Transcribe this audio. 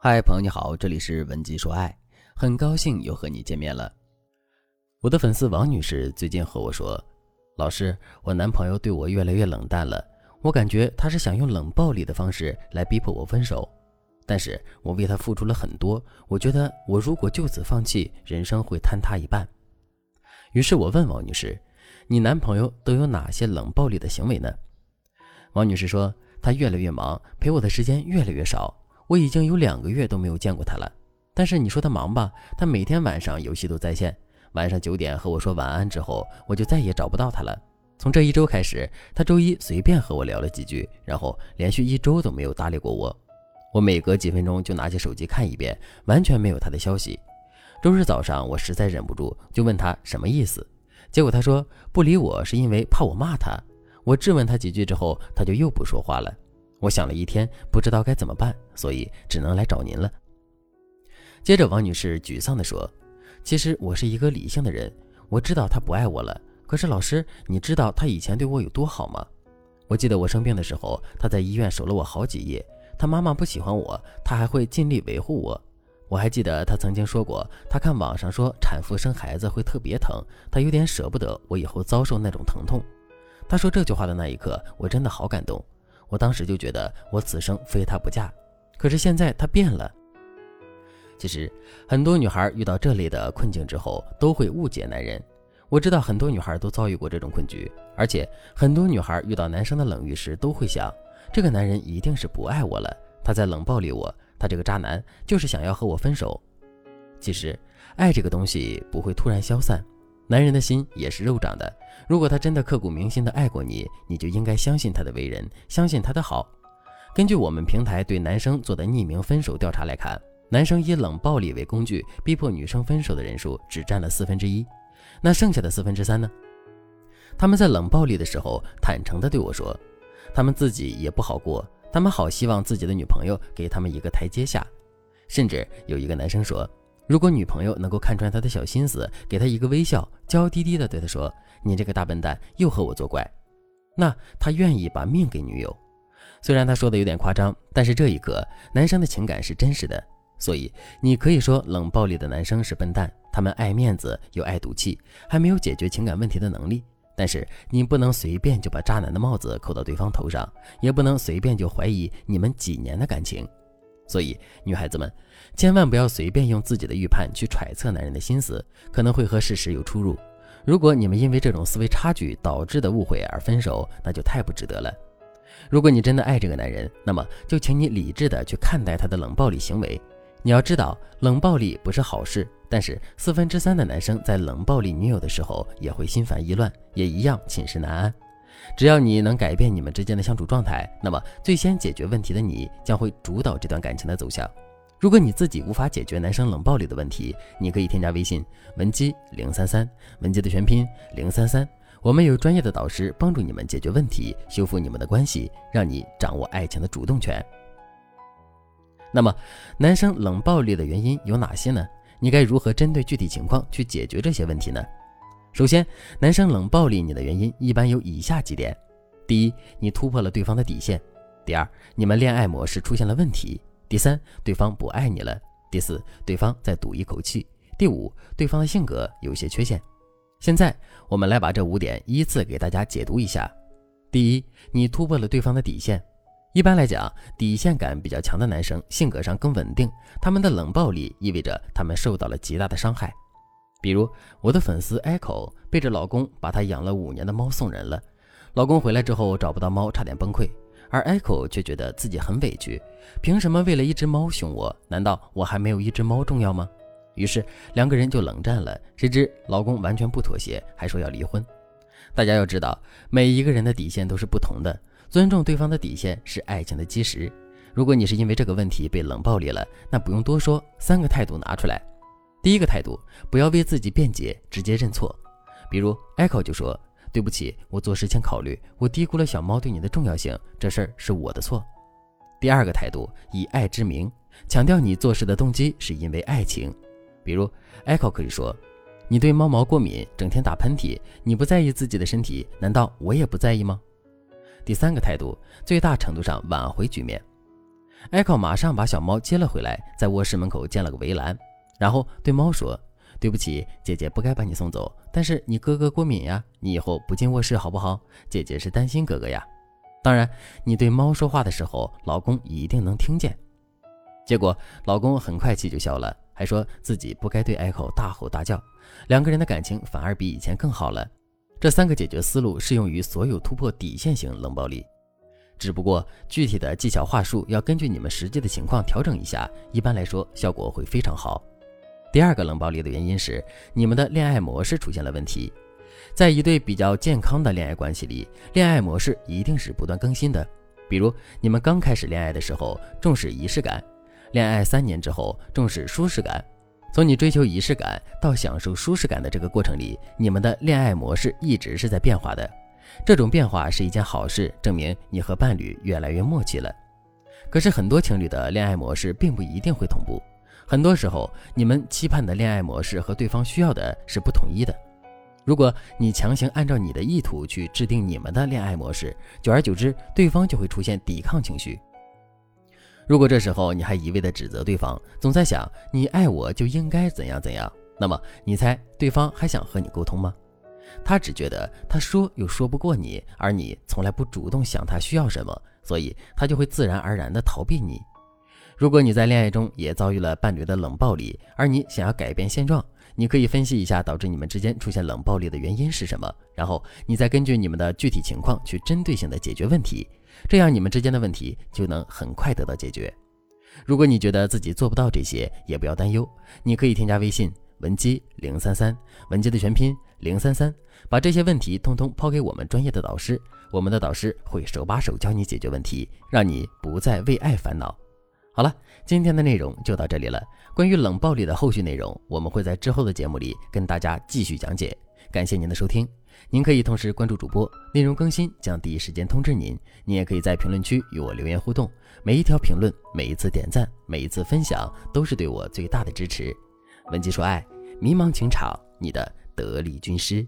嗨，朋友你好，这里是文姬说爱，很高兴又和你见面了。我的粉丝王女士最近和我说，老师，我男朋友对我越来越冷淡了，我感觉他是想用冷暴力的方式来逼迫我分手，但是我为他付出了很多，我觉得我如果就此放弃，人生会坍塌一半。于是我问王女士，你男朋友都有哪些冷暴力的行为呢？王女士说，他越来越忙，陪我的时间越来越少。我已经有两个月都没有见过他了，但是你说他忙吧，他每天晚上游戏都在线，晚上九点和我说晚安之后，我就再也找不到他了。从这一周开始，他周一随便和我聊了几句，然后连续一周都没有搭理过我。我每隔几分钟就拿起手机看一遍，完全没有他的消息。周日早上，我实在忍不住，就问他什么意思，结果他说不理我是因为怕我骂他。我质问他几句之后，他就又不说话了。我想了一天，不知道该怎么办，所以只能来找您了。接着，王女士沮丧地说：“其实我是一个理性的人，我知道他不爱我了。可是老师，你知道他以前对我有多好吗？我记得我生病的时候，他在医院守了我好几夜。他妈妈不喜欢我，他还会尽力维护我。我还记得他曾经说过，他看网上说产妇生孩子会特别疼，他有点舍不得我以后遭受那种疼痛。他说这句话的那一刻，我真的好感动。”我当时就觉得我此生非他不嫁，可是现在他变了。其实很多女孩遇到这类的困境之后，都会误解男人。我知道很多女孩都遭遇过这种困局，而且很多女孩遇到男生的冷遇时，都会想，这个男人一定是不爱我了，他在冷暴力我，他这个渣男就是想要和我分手。其实，爱这个东西不会突然消散。男人的心也是肉长的，如果他真的刻骨铭心的爱过你，你就应该相信他的为人，相信他的好。根据我们平台对男生做的匿名分手调查来看，男生以冷暴力为工具逼迫女生分手的人数只占了四分之一，那剩下的四分之三呢？他们在冷暴力的时候坦诚地对我说，他们自己也不好过，他们好希望自己的女朋友给他们一个台阶下，甚至有一个男生说。如果女朋友能够看穿他的小心思，给他一个微笑，娇滴滴的对他说：“你这个大笨蛋，又和我作怪。”那他愿意把命给女友。虽然他说的有点夸张，但是这一刻，男生的情感是真实的。所以你可以说冷暴力的男生是笨蛋，他们爱面子又爱赌气，还没有解决情感问题的能力。但是你不能随便就把渣男的帽子扣到对方头上，也不能随便就怀疑你们几年的感情。所以，女孩子们，千万不要随便用自己的预判去揣测男人的心思，可能会和事实有出入。如果你们因为这种思维差距导致的误会而分手，那就太不值得了。如果你真的爱这个男人，那么就请你理智的去看待他的冷暴力行为。你要知道，冷暴力不是好事，但是四分之三的男生在冷暴力女友的时候，也会心烦意乱，也一样寝食难安。只要你能改变你们之间的相处状态，那么最先解决问题的你将会主导这段感情的走向。如果你自己无法解决男生冷暴力的问题，你可以添加微信文姬零三三，文姬的全拼零三三，我们有专业的导师帮助你们解决问题，修复你们的关系，让你掌握爱情的主动权。那么，男生冷暴力的原因有哪些呢？你该如何针对具体情况去解决这些问题呢？首先，男生冷暴力你的原因一般有以下几点：第一，你突破了对方的底线；第二，你们恋爱模式出现了问题；第三，对方不爱你了；第四，对方在赌一口气；第五，对方的性格有些缺陷。现在，我们来把这五点依次给大家解读一下。第一，你突破了对方的底线。一般来讲，底线感比较强的男生性格上更稳定，他们的冷暴力意味着他们受到了极大的伤害。比如我的粉丝 Echo 背着老公把她养了五年的猫送人了，老公回来之后找不到猫，差点崩溃，而 Echo 却觉得自己很委屈，凭什么为了一只猫凶我？难道我还没有一只猫重要吗？于是两个人就冷战了。谁知老公完全不妥协，还说要离婚。大家要知道，每一个人的底线都是不同的，尊重对方的底线是爱情的基石。如果你是因为这个问题被冷暴力了，那不用多说，三个态度拿出来。第一个态度，不要为自己辩解，直接认错。比如，Echo 就说：“对不起，我做事欠考虑，我低估了小猫对你的重要性，这事儿是我的错。”第二个态度，以爱之名，强调你做事的动机是因为爱情。比如，Echo 可以说：“你对猫毛过敏，整天打喷嚏，你不在意自己的身体，难道我也不在意吗？”第三个态度，最大程度上挽回局面。艾考马上把小猫接了回来，在卧室门口建了个围栏，然后对猫说：“对不起，姐姐不该把你送走，但是你哥哥过敏呀，你以后不进卧室好不好？姐姐是担心哥哥呀。当然，你对猫说话的时候，老公一定能听见。”结果，老公很快气就消了，还说自己不该对艾考大吼大叫，两个人的感情反而比以前更好了。这三个解决思路适用于所有突破底线型冷暴力。只不过具体的技巧话术要根据你们实际的情况调整一下，一般来说效果会非常好。第二个冷暴力的原因是你们的恋爱模式出现了问题。在一对比较健康的恋爱关系里，恋爱模式一定是不断更新的。比如你们刚开始恋爱的时候重视仪式感，恋爱三年之后重视舒适感。从你追求仪式感到享受舒适感的这个过程里，你们的恋爱模式一直是在变化的。这种变化是一件好事，证明你和伴侣越来越默契了。可是很多情侣的恋爱模式并不一定会同步，很多时候你们期盼的恋爱模式和对方需要的是不统一的。如果你强行按照你的意图去制定你们的恋爱模式，久而久之，对方就会出现抵抗情绪。如果这时候你还一味的指责对方，总在想你爱我就应该怎样怎样，那么你猜对方还想和你沟通吗？他只觉得他说又说不过你，而你从来不主动想他需要什么，所以他就会自然而然地逃避你。如果你在恋爱中也遭遇了伴侣的冷暴力，而你想要改变现状，你可以分析一下导致你们之间出现冷暴力的原因是什么，然后你再根据你们的具体情况去针对性的解决问题，这样你们之间的问题就能很快得到解决。如果你觉得自己做不到这些，也不要担忧，你可以添加微信。文姬零三三，文姬的全拼零三三，把这些问题通通抛给我们专业的导师，我们的导师会手把手教你解决问题，让你不再为爱烦恼。好了，今天的内容就到这里了。关于冷暴力的后续内容，我们会在之后的节目里跟大家继续讲解。感谢您的收听，您可以同时关注主播，内容更新将第一时间通知您。您也可以在评论区与我留言互动，每一条评论、每一次点赞、每一次分享，都是对我最大的支持。文姬说：“爱，迷茫情场，你的得力军师。”